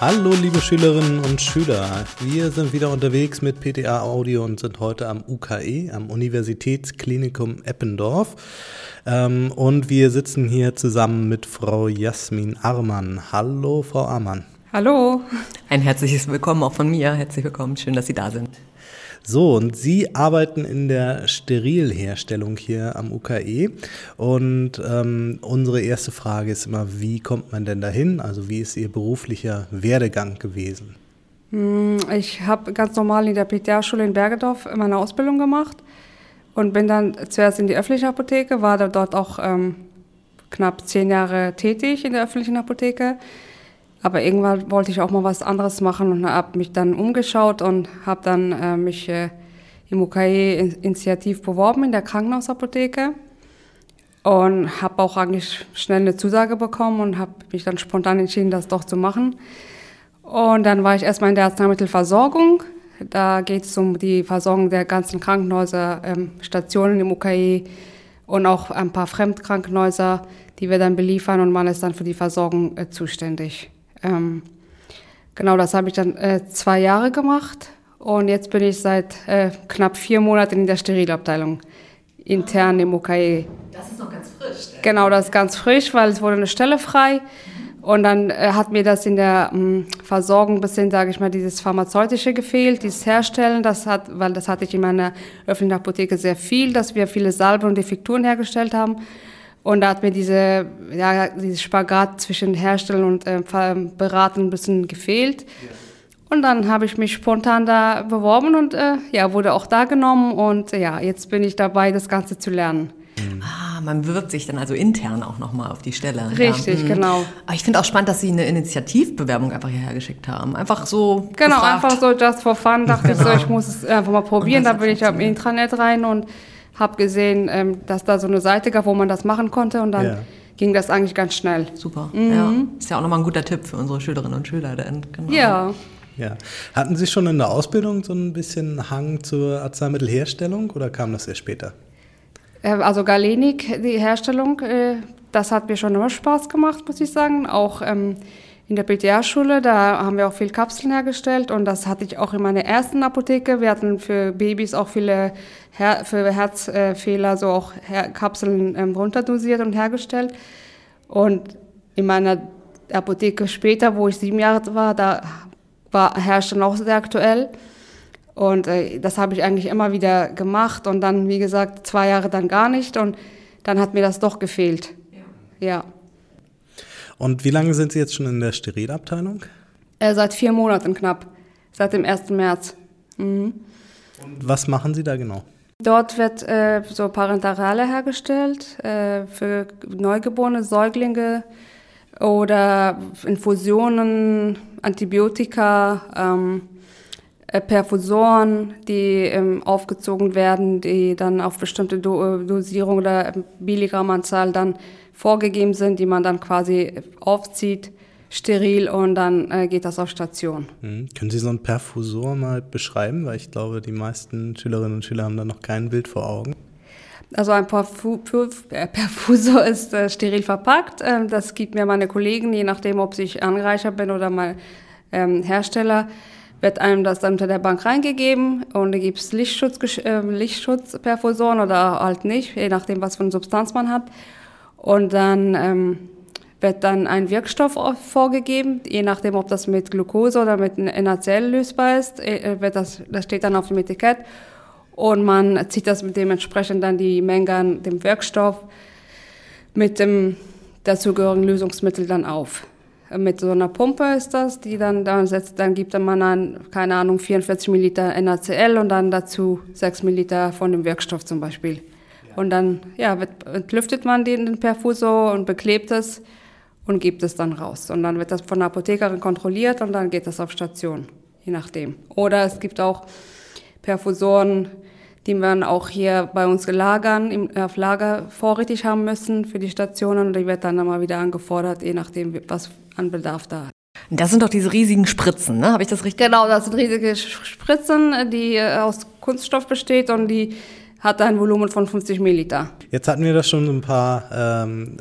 Hallo liebe Schülerinnen und Schüler, wir sind wieder unterwegs mit PTA Audio und sind heute am UKE, am Universitätsklinikum Eppendorf. Ähm, und wir sitzen hier zusammen mit Frau Jasmin Armann. Hallo Frau Armann. Hallo. Ein herzliches Willkommen auch von mir. Herzlich willkommen, schön, dass Sie da sind. So, und Sie arbeiten in der Sterilherstellung hier am UKE. Und ähm, unsere erste Frage ist immer, wie kommt man denn dahin? Also wie ist Ihr beruflicher Werdegang gewesen? Hm, ich habe ganz normal in der PTA-Schule in Bergedorf meine Ausbildung gemacht und bin dann zuerst in die öffentliche Apotheke, war dort auch ähm, knapp zehn Jahre tätig in der öffentlichen Apotheke. Aber irgendwann wollte ich auch mal was anderes machen und habe mich dann umgeschaut und habe dann äh, mich äh, im UKE-Initiativ beworben in der Krankenhausapotheke und habe auch eigentlich schnell eine Zusage bekommen und habe mich dann spontan entschieden, das doch zu machen. Und dann war ich erstmal in der Arzneimittelversorgung. Da geht es um die Versorgung der ganzen Krankenhäuser, ähm, Stationen im UKE und auch ein paar Fremdkrankenhäuser, die wir dann beliefern und man ist dann für die Versorgung äh, zuständig. Ähm, genau, das habe ich dann äh, zwei Jahre gemacht und jetzt bin ich seit äh, knapp vier Monaten in der Sterilabteilung, intern im UKE. Das ist noch ganz frisch. Äh? Genau, das ist ganz frisch, weil es wurde eine Stelle frei. Und dann äh, hat mir das in der mh, hm, Versorgung ein bisschen, sage ich mal, dieses Pharmazeutische gefehlt, dieses Herstellen. Das hat, weil das hatte ich in meiner öffentlichen Apotheke sehr viel, dass wir viele Salben und Defekturen hergestellt haben. Und da hat mir diese, ja, dieses Spagat zwischen Herstellen und äh, Beraten ein bisschen gefehlt. Ja. Und dann habe ich mich spontan da beworben und äh, ja, wurde auch da genommen. Und äh, ja, jetzt bin ich dabei, das Ganze zu lernen. Mhm. Ah, man bewirbt sich dann also intern auch nochmal auf die Stelle. Richtig, ja. Mhm. genau. Aber ich finde auch spannend, dass Sie eine Initiativbewerbung einfach hierher geschickt haben. Einfach so. Genau, gefragt. einfach so just for fun. Dachte genau. ich so, ich muss es einfach mal probieren. Da bin ich am Intranet rein und habe gesehen, ähm, dass da so eine Seite gab, wo man das machen konnte und dann ja. ging das eigentlich ganz schnell. Super. Mhm. Ja. Ist ja auch nochmal ein guter Tipp für unsere Schülerinnen und Schüler. Denn, genau. Ja. Ja. Hatten Sie schon in der Ausbildung so ein bisschen Hang zur Arzneimittelherstellung oder kam das erst später? Äh, also Galenik, die Herstellung, äh, das hat mir schon immer Spaß gemacht, muss ich sagen. Auch ähm, in der PTA-Schule, da haben wir auch viel Kapseln hergestellt und das hatte ich auch in meiner ersten Apotheke. Wir hatten für Babys auch viele Her für Herzfehler so auch Her Kapseln ähm, runterdosiert und hergestellt. Und in meiner Apotheke später, wo ich sieben Jahre war, da war Herstellen auch sehr aktuell. Und äh, das habe ich eigentlich immer wieder gemacht und dann, wie gesagt, zwei Jahre dann gar nicht und dann hat mir das doch gefehlt. Ja. ja. Und wie lange sind Sie jetzt schon in der Sterilabteilung? Äh, seit vier Monaten knapp, seit dem 1. März. Mhm. Und was machen Sie da genau? Dort wird äh, so Parenterale hergestellt äh, für neugeborene Säuglinge oder Infusionen, Antibiotika, ähm, äh, Perfusoren, die ähm, aufgezogen werden, die dann auf bestimmte Do Dosierung oder Milligrammanzahl dann vorgegeben sind, die man dann quasi aufzieht, steril und dann äh, geht das auf Station. Mhm. Können Sie so einen Perfusor mal beschreiben? Weil ich glaube, die meisten Schülerinnen und Schüler haben da noch kein Bild vor Augen. Also ein Perfu äh, Perfusor ist äh, steril verpackt. Ähm, das gibt mir meine Kollegen, je nachdem, ob ich Anreicher bin oder mal ähm, Hersteller, wird einem das dann unter der Bank reingegeben und da gibt es Lichtschutz, äh, Lichtschutzperfusoren oder halt nicht, je nachdem, was für eine Substanz man hat. Und dann ähm, wird dann ein Wirkstoff vorgegeben, je nachdem, ob das mit Glucose oder mit NaCl lösbar ist, äh, wird das, das steht dann auf dem Etikett. Und man zieht das mit dementsprechend dann die Menge an dem Wirkstoff mit dem dazugehörigen Lösungsmittel dann auf. Mit so einer Pumpe ist das, die dann, dann setzt, dann gibt man an, keine Ahnung, 44 Milliliter NaCl und dann dazu 6 Milliliter von dem Wirkstoff zum Beispiel. Und dann ja, entlüftet man den, den Perfusor und beklebt es und gibt es dann raus. Und dann wird das von der Apothekerin kontrolliert und dann geht das auf Station, je nachdem. Oder es gibt auch Perfusoren, die man auch hier bei uns lagern, im, auf Lager vorrätig haben müssen für die Stationen. Und die wird dann immer wieder angefordert, je nachdem, was an Bedarf da hat. Das sind doch diese riesigen Spritzen, ne? Habe ich das richtig? Genau, das sind riesige Spritzen, die äh, aus Kunststoff besteht und die hat ein Volumen von 50 Milliliter. Jetzt hatten wir das schon ein paar ähm,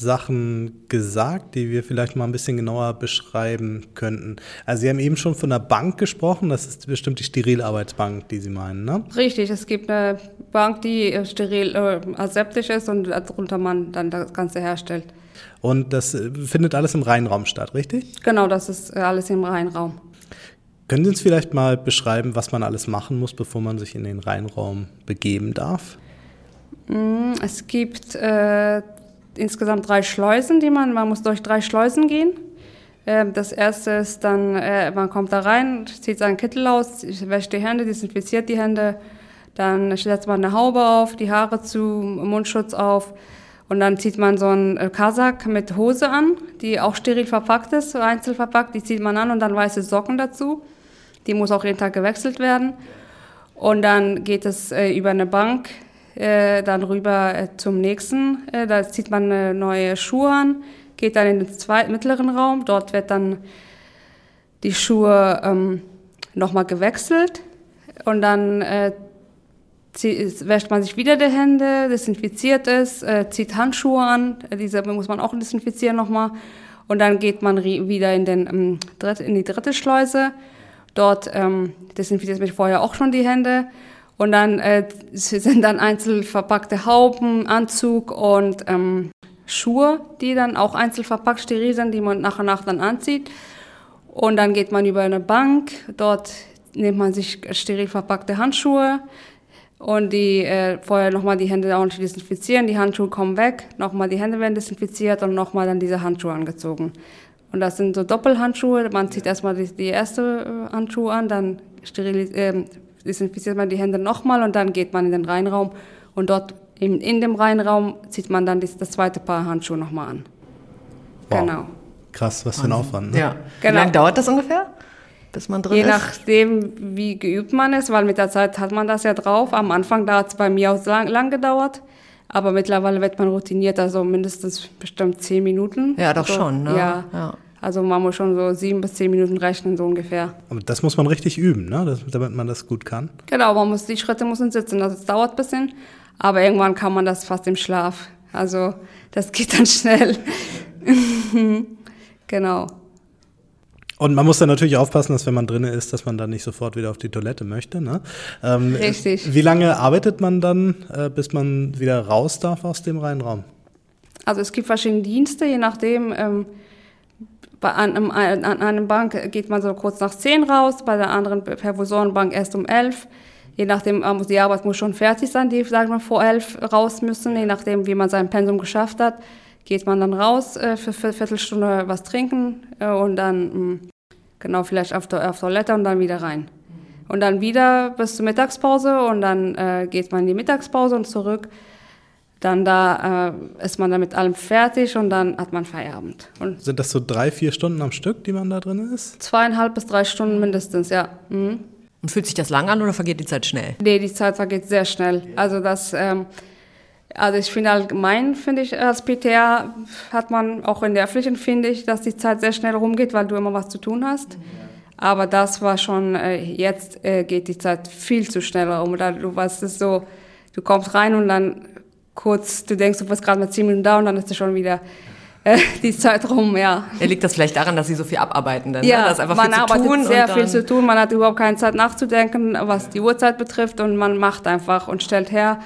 Sachen gesagt, die wir vielleicht mal ein bisschen genauer beschreiben könnten. Also Sie haben eben schon von einer Bank gesprochen, das ist bestimmt die Sterilarbeitsbank, die Sie meinen, ne? Richtig, es gibt eine Bank, die äh, steril äh, aseptisch ist und darunter man dann das Ganze herstellt. Und das äh, findet alles im Rheinraum statt, richtig? Genau, das ist äh, alles im Rheinraum. Können Sie uns vielleicht mal beschreiben, was man alles machen muss, bevor man sich in den Rheinraum begeben darf? Mm, es gibt äh, insgesamt drei Schleusen, die man, man muss durch drei Schleusen gehen. Ähm, das erste ist dann, äh, man kommt da rein, zieht seinen Kittel aus, wäscht die Hände, desinfiziert die Hände, dann setzt man eine Haube auf, die Haare zu, Mundschutz auf und dann zieht man so einen äh, Kasak mit Hose an, die auch steril verpackt ist, einzeln verpackt, die zieht man an und dann weiße Socken dazu. Die muss auch jeden Tag gewechselt werden. Und dann geht es äh, über eine Bank äh, dann rüber äh, zum nächsten. Äh, da zieht man äh, neue Schuhe an, geht dann in den zweiten, mittleren Raum. Dort wird dann die Schuhe ähm, nochmal gewechselt und dann äh, wäscht man sich wieder die Hände, desinfiziert es, zieht Handschuhe an, diese muss man auch desinfizieren nochmal und dann geht man wieder in, den, ähm, in die dritte Schleuse. Dort ähm, desinfiziert man vorher auch schon die Hände. Und dann äh, sind dann einzeln verpackte Hauben, Anzug und ähm, Schuhe, die dann auch einzeln verpackt steril sind, die man nach und nach dann anzieht. Und dann geht man über eine Bank, dort nimmt man sich steril verpackte Handschuhe. Und die äh, vorher nochmal die Hände ordentlich desinfizieren, die Handschuhe kommen weg, nochmal die Hände werden desinfiziert und nochmal dann diese Handschuhe angezogen. Und das sind so Doppelhandschuhe, man zieht erstmal die, die erste äh, Handschuhe an, dann steril, äh, desinfiziert man die Hände nochmal und dann geht man in den Reinraum und dort in, in dem Reinraum zieht man dann das, das zweite Paar Handschuhe nochmal an. Wow. Genau. Krass, was für ein Aufwand. Ne? Ja. Genau. Wie lange dauert das ungefähr? Bis man drin Je ist? nachdem, wie geübt man ist, weil mit der Zeit hat man das ja drauf. Am Anfang da hat es bei mir auch lang, lang gedauert. Aber mittlerweile wird man routiniert, also mindestens bestimmt zehn Minuten. Ja, doch so, schon. Ne? Ja. ja. Also man muss schon so sieben bis zehn Minuten rechnen, so ungefähr. Aber das muss man richtig üben, ne? Das, damit man das gut kann. Genau, man muss, die Schritte müssen sitzen. Also es dauert ein bisschen, aber irgendwann kann man das fast im Schlaf. Also das geht dann schnell. genau. Und man muss dann natürlich aufpassen, dass wenn man drin ist, dass man dann nicht sofort wieder auf die Toilette möchte. Ne? Ähm, Richtig. Wie lange arbeitet man dann, äh, bis man wieder raus darf aus dem Reinraum? Also es gibt verschiedene Dienste, je nachdem. Ähm, bei einem, an einem Bank geht man so kurz nach zehn raus, bei der anderen Perfusorenbank erst um elf. Je nachdem, äh, die Arbeit muss schon fertig sein, die, sagen wir, vor elf raus müssen. Je nachdem, wie man sein Pensum geschafft hat, geht man dann raus äh, für, für eine Viertelstunde was trinken äh, und dann, mh, hm, genau, vielleicht auf, der, auf Toilette und dann wieder rein. Und dann wieder bis zur Mittagspause und dann äh, geht man in die Mittagspause und zurück dann da äh, ist man dann mit allem fertig und dann hat man Feierabend. Und Sind das so drei, vier Stunden am Stück, die man da drin ist? Zweieinhalb bis drei Stunden mindestens, ja. Mhm. Und fühlt sich das lang an oder vergeht die Zeit schnell? Nee, die Zeit vergeht sehr schnell. Also das, ähm, also ich finde allgemein, finde ich, als PTA hat man, auch in der Öffentlichen finde ich, dass die Zeit sehr schnell rumgeht, weil du immer was zu tun hast. Aber das war schon, äh, jetzt äh, geht die Zeit viel zu schnell rum. Oder du weißt es so, du kommst rein und dann kurz, du denkst, du bist gerade mal zehn Minuten da und dann ist es schon wieder äh, die Zeit rum, ja. Ja, liegt das vielleicht daran, dass sie so viel abarbeiten dann? Ne? Ja, ne? das ist einfach man viel arbeitet zu tun sehr viel zu tun, man hat überhaupt keine Zeit nachzudenken, was die Uhrzeit betrifft und man macht einfach und stellt her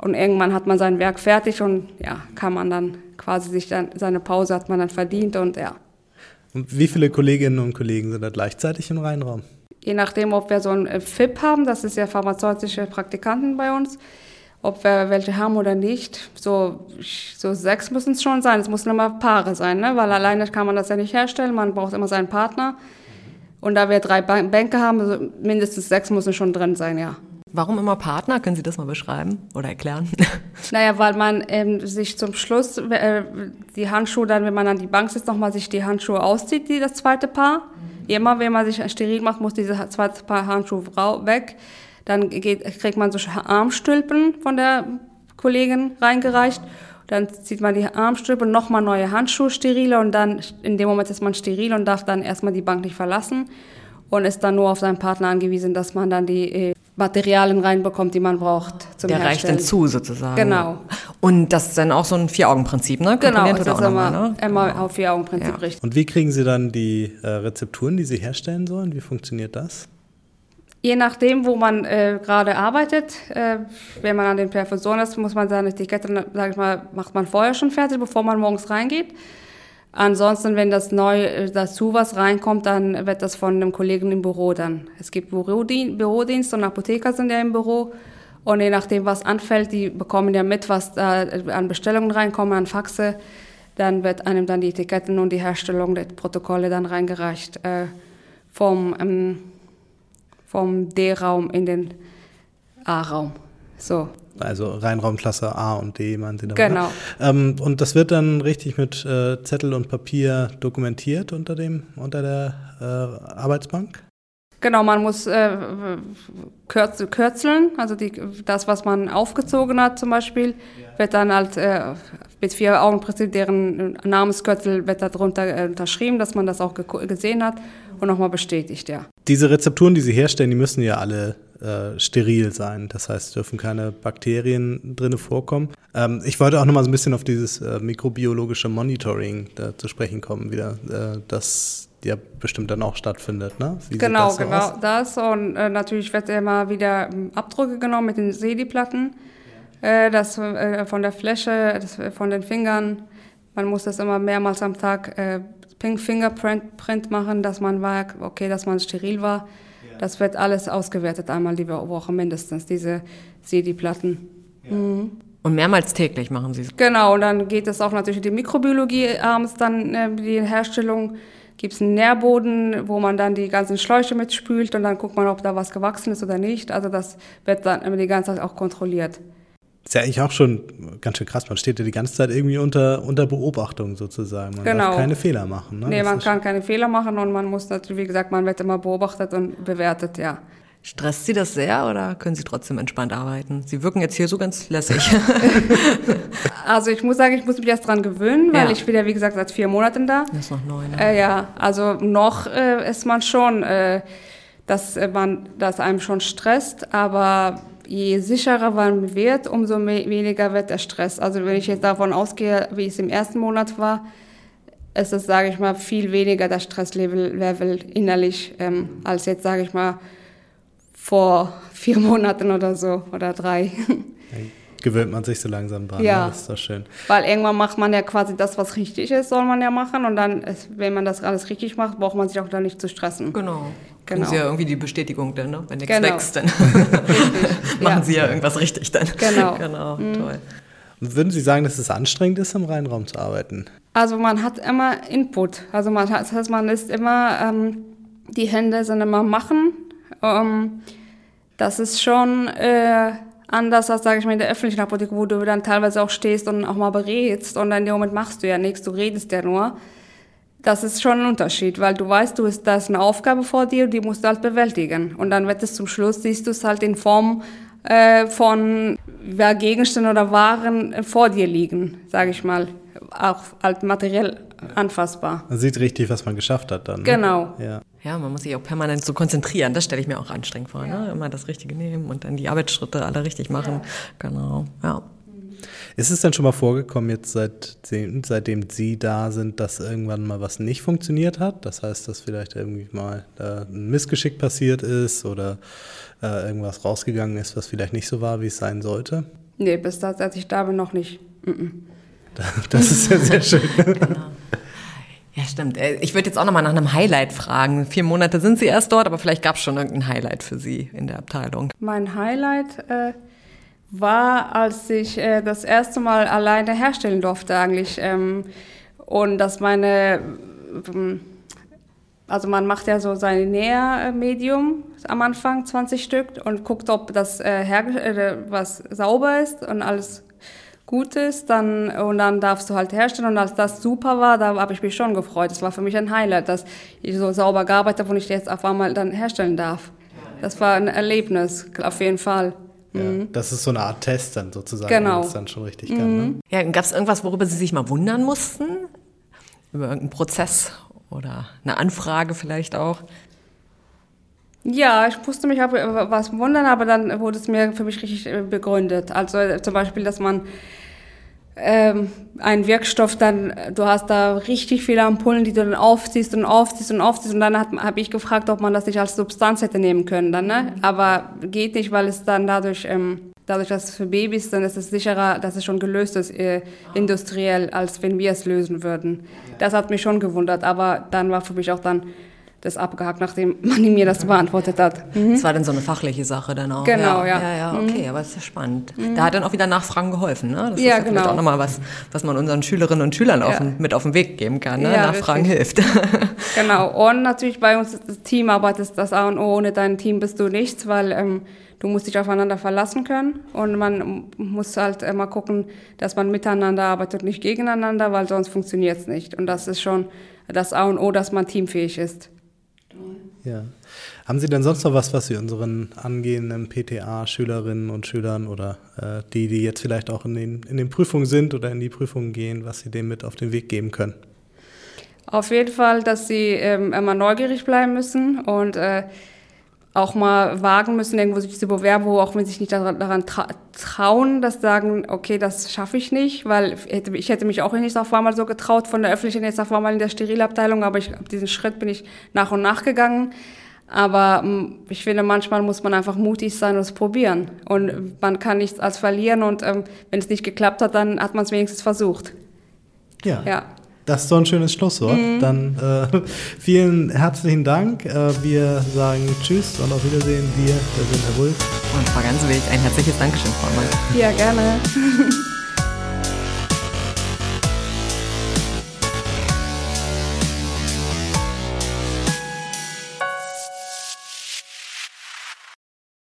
und irgendwann hat man sein Werk fertig und ja, kann man dann quasi sich dann, seine Pause hat man dann verdient und ja. Und wie viele Kolleginnen und Kollegen sind da gleichzeitig im Rheinraum? Je nachdem, ob wir so ein FIP haben, das ist ja pharmazeutische Praktikanten bei uns, ob wir welche haben oder nicht. So, so sechs müssen es schon sein. Es müssen immer Paare sein, ne? weil alleine kann man das ja nicht herstellen. Man braucht immer seinen Partner. Und da wir drei Bänke haben, also mindestens sechs müssen schon drin sein, ja. Warum immer Partner? Können Sie das mal beschreiben oder erklären? Naja, weil man ähm, sich zum Schluss äh, die Handschuhe dann, wenn man an die Bank sitzt, nochmal sich die Handschuhe auszieht, die das zweite Paar. Immer, wenn man sich steril macht, muss dieses zweite Paar Handschuhe weg. Dann geht, kriegt man so Armstülpen von der Kollegin reingereicht. Dann zieht man die Armstülpen, nochmal neue Handschuhe steriler und dann in dem Moment ist man steril und darf dann erstmal die Bank nicht verlassen und ist dann nur auf seinen Partner angewiesen, dass man dann die äh, Materialien reinbekommt, die man braucht zum Der Herstellen. reicht dann zu sozusagen. Genau. Und das ist dann auch so ein Vier-Augen-Prinzip, ne? Genau, das ist immer, ne? immer genau. auf Vier-Augen-Prinzip ja. richtig. Und wie kriegen Sie dann die äh, Rezepturen, die Sie herstellen sollen? Wie funktioniert das? Je nachdem, wo man äh, gerade arbeitet, äh, wenn man an den Perfusionen ist, muss man seine Etikette, sag ich mal, macht man vorher schon fertig, bevor man morgens reingeht. Ansonsten, wenn das neu äh, dazu was reinkommt, dann wird das von einem Kollegen im Büro dann. Es gibt Bürodienst, und Apotheker sind ja im Büro. Und je nachdem, was anfällt, die bekommen ja mit, was da an Bestellungen reinkommen, an Faxe. Dann wird einem dann die Etiketten und die Herstellung der Protokolle dann reingereicht äh, vom ähm, vom D-Raum in den A-Raum. So. Also Reinraumklasse A und D, meinen Sie damit? Genau. Ähm, und das wird dann richtig mit äh, Zettel und Papier dokumentiert unter dem, unter der äh, Arbeitsbank? Genau, man muss äh, kürz, kürzeln, also die, das, was man aufgezogen hat zum Beispiel, ja. wird dann halt äh, mit vier Augenprinzip, deren Namenskürzel wird darunter äh, unterschrieben, dass man das auch gesehen hat und nochmal bestätigt, ja. Diese Rezepturen, die Sie herstellen, die müssen ja alle äh, steril sein. Das heißt, dürfen keine Bakterien drin vorkommen. Ähm, ich wollte auch nochmal so ein bisschen auf dieses äh, mikrobiologische Monitoring da zu sprechen kommen, wieder, äh, das ja bestimmt dann auch stattfindet, ne? Wie genau, so genau aus? das. Und äh, natürlich wird immer wieder ähm, Abdrücke genommen mit den Sedi-Platten. Äh, das äh, von der Fläche, das, von den Fingern. Man muss das immer mehrmals am Tag Pink Fingerprint Print machen, dass man war, okay, dass man steril war. Ja. Das wird alles ausgewertet einmal die Woche mindestens, diese Sedi-Platten. Ja. Mhm. Und mehrmals täglich machen Sie es? Genau, und dann geht es auch natürlich in die Mikrobiologie abends dann, äh, die Herstellung gibt es einen Nährboden, wo man dann die ganzen Schläuche mitspült und dann guckt man, ob da was gewachsen ist oder nicht. Also das wird dann die ganze Zeit auch kontrolliert. Ist ja eigentlich auch schon ganz schön krass. Man steht ja die ganze Zeit irgendwie unter, unter Beobachtung sozusagen. Man genau. darf keine Fehler machen. Ne? Nee, das man kann keine Fehler machen und man muss natürlich, wie gesagt, man wird immer beobachtet und bewertet, ja. Stresst Sie das sehr oder können Sie trotzdem entspannt arbeiten? Sie wirken jetzt hier so ganz lässig. also ich muss sagen, ich muss mich erst dran gewöhnen, weil ja. ich bin ja wie gesagt seit vier Monaten da. Das ist noch neu, ne? Äh, ja, also noch äh, ist man schon, äh, dass man, dass einem schon stresst, aber je sicherer man wird, umso weniger wird der Stress. Also wenn ich jetzt davon ausgehe, wie es im ersten Monat war, ist es, sage ich mal, viel weniger das Stresslevel Level innerlich ähm, als jetzt, sage ich mal, vor vier Monaten oder so oder drei. Gewöhnt man sich so langsam dran, ja. Ne? das ist doch schön. Weil irgendwann macht man ja quasi das, was richtig ist, soll man ja machen. Und dann, wenn man das alles richtig macht, braucht man sich auch da nicht zu stressen. Genau. Genau. Sie ja irgendwie die Bestätigung dann, ne? wenn nichts genau. wächst, dann machen ja. Sie ja irgendwas richtig dann. Genau. genau, mhm. toll. Und würden Sie sagen, dass es anstrengend ist, im Reinraum zu arbeiten? Also man hat immer Input. Also man hat, das heißt, man ist immer, ähm, die Hände sind immer machen ähm, das ist schon äh, anders als, sage ich mal, in der öffentlichen Apotheke, wo du dann teilweise auch stehst und auch mal berätst und in dem Moment machst du ja nichts, du redest ja nur. Das ist schon ein Unterschied, weil du weißt, du ist, da ist eine Aufgabe vor dir, die musst du halt bewältigen. Und dann wird es zum Schluss, siehst du es halt in Form äh, von ja, Gegenständen oder Waren vor dir liegen, sage ich mal. Auch halt materiell anfassbar. Man sieht richtig, was man geschafft hat dann. Ne? Genau. Ja. ja, man muss sich auch permanent so konzentrieren. Das stelle ich mir auch anstrengend vor. Ne? Ja. Ne? Immer das Richtige nehmen und dann die Arbeitsschritte alle richtig machen. Ja. Genau, ja. Ist es denn schon mal vorgekommen, jetzt seitdem, seitdem Sie da sind, dass irgendwann mal was nicht funktioniert hat? Das heißt, dass vielleicht irgendwie mal ein Missgeschick passiert ist oder äh, irgendwas rausgegangen ist, was vielleicht nicht so war, wie es sein sollte? Nee, bis da, als ich da bin, noch nicht. Mm -mm. Das ist ja sehr schön. genau. Ja, stimmt. Äh, ich würde jetzt auch nochmal nach einem Highlight fragen. Vier Monate sind Sie erst dort, aber vielleicht gab es schon irgendein Highlight für Sie in der Abteilung. Mein Highlight äh, war, als ich äh, das erste Mal alleine herstellen durfte eigentlich. Ähm, und dass meine, ähm, also man macht ja so sein Nährmedium am Anfang, 20 Stück, und guckt, ob das äh, äh, was sauber ist und alles gut ist, dann, und dann darfst du halt herstellen. Und als das super war, da habe ich mich schon gefreut. Das war für mich ein Highlight, dass ich so sauber gearbeitet habe und ich jetzt auf einmal dann herstellen darf. Das war ein Erlebnis, auf jeden Fall. Ja, mhm. Das ist so eine Art Test dann sozusagen, genau. wenn es dann schon richtig mhm. kann. Ne? Ja, gab es irgendwas, worüber Sie sich mal wundern mussten? Über irgendeinen Prozess oder eine Anfrage vielleicht auch? Ja, ich musste mich auch was wundern, aber dann wurde es mir für mich richtig äh, begründet. Also äh, zum Beispiel, dass man ähm, einen Wirkstoff dann, du hast da richtig viele Ampullen, die du dann aufziehst und aufziehst und aufziehst und dann habe ich gefragt, ob man das nicht als Substanz hätte nehmen können dann, ne? Aber geht nicht, weil es dann dadurch, ähm, dadurch, dass es für Babys, dann ist es sicherer, dass es schon gelöst ist, äh, industriell, als wenn wir es lösen würden. Das hat mich schon gewundert, aber dann war für mich auch dann das abgehakt, nachdem man mir das beantwortet hat. Mhm. Das war dann so eine fachliche Sache dann auch. Genau, ja. Ja, ja, okay, mhm. aber ist ja spannend. Mhm. Da hat dann auch wieder Nachfragen geholfen, ne? Das ja, ist ja genau. auch nochmal was, was man unseren Schülerinnen und Schülern auf, mit auf den Weg geben kann, ne? Ja, Nachfragen richtig. hilft. genau, und natürlich bei uns das Teamarbeit ist das A und O. Ohne dein Team bist du nichts, weil ähm, du musst dich aufeinander verlassen können und man muss halt immer gucken, dass man miteinander arbeitet nicht gegeneinander, weil sonst funktioniert es nicht. Und das ist schon das A und O, dass man teamfähig ist. Ja. Haben Sie denn sonst noch was, was Sie unseren angehenden PTA-Schülerinnen und Schülern oder äh, die, die jetzt vielleicht auch in den, in den Prüfungen sind oder in die Prüfungen gehen, was Sie dem mit auf den Weg geben können? Auf jeden Fall, dass sie ähm, immer neugierig bleiben müssen und äh, auch mal wagen müssen, irgendwo sich zu bewerben, wo auch wenn sie sich nicht daran, tra trauen, dass sagen, okay, das schaffe ich nicht, weil ich hätte mich auch nicht auf einmal so getraut von der öffentlichen jetzt auf einmal in der Sterilabteilung, aber ich, diesen Schritt bin ich nach und nach gegangen. Aber mm, ich finde, manchmal muss man einfach mutig sein und es probieren. Und man kann nichts als verlieren und ähm, wenn es nicht geklappt hat, dann hat man es wenigstens versucht. Ja. ja. Das ist doch ein schönes Schlusswort. Mhm. Dann äh, vielen herzlichen Dank. Äh, wir sagen Tschüss und auf Wiedersehen. Wir, wir sind Herr Wulff. Und Frau Gansewig, ein herzliches Dankeschön, Frau Mann. Ja, gerne.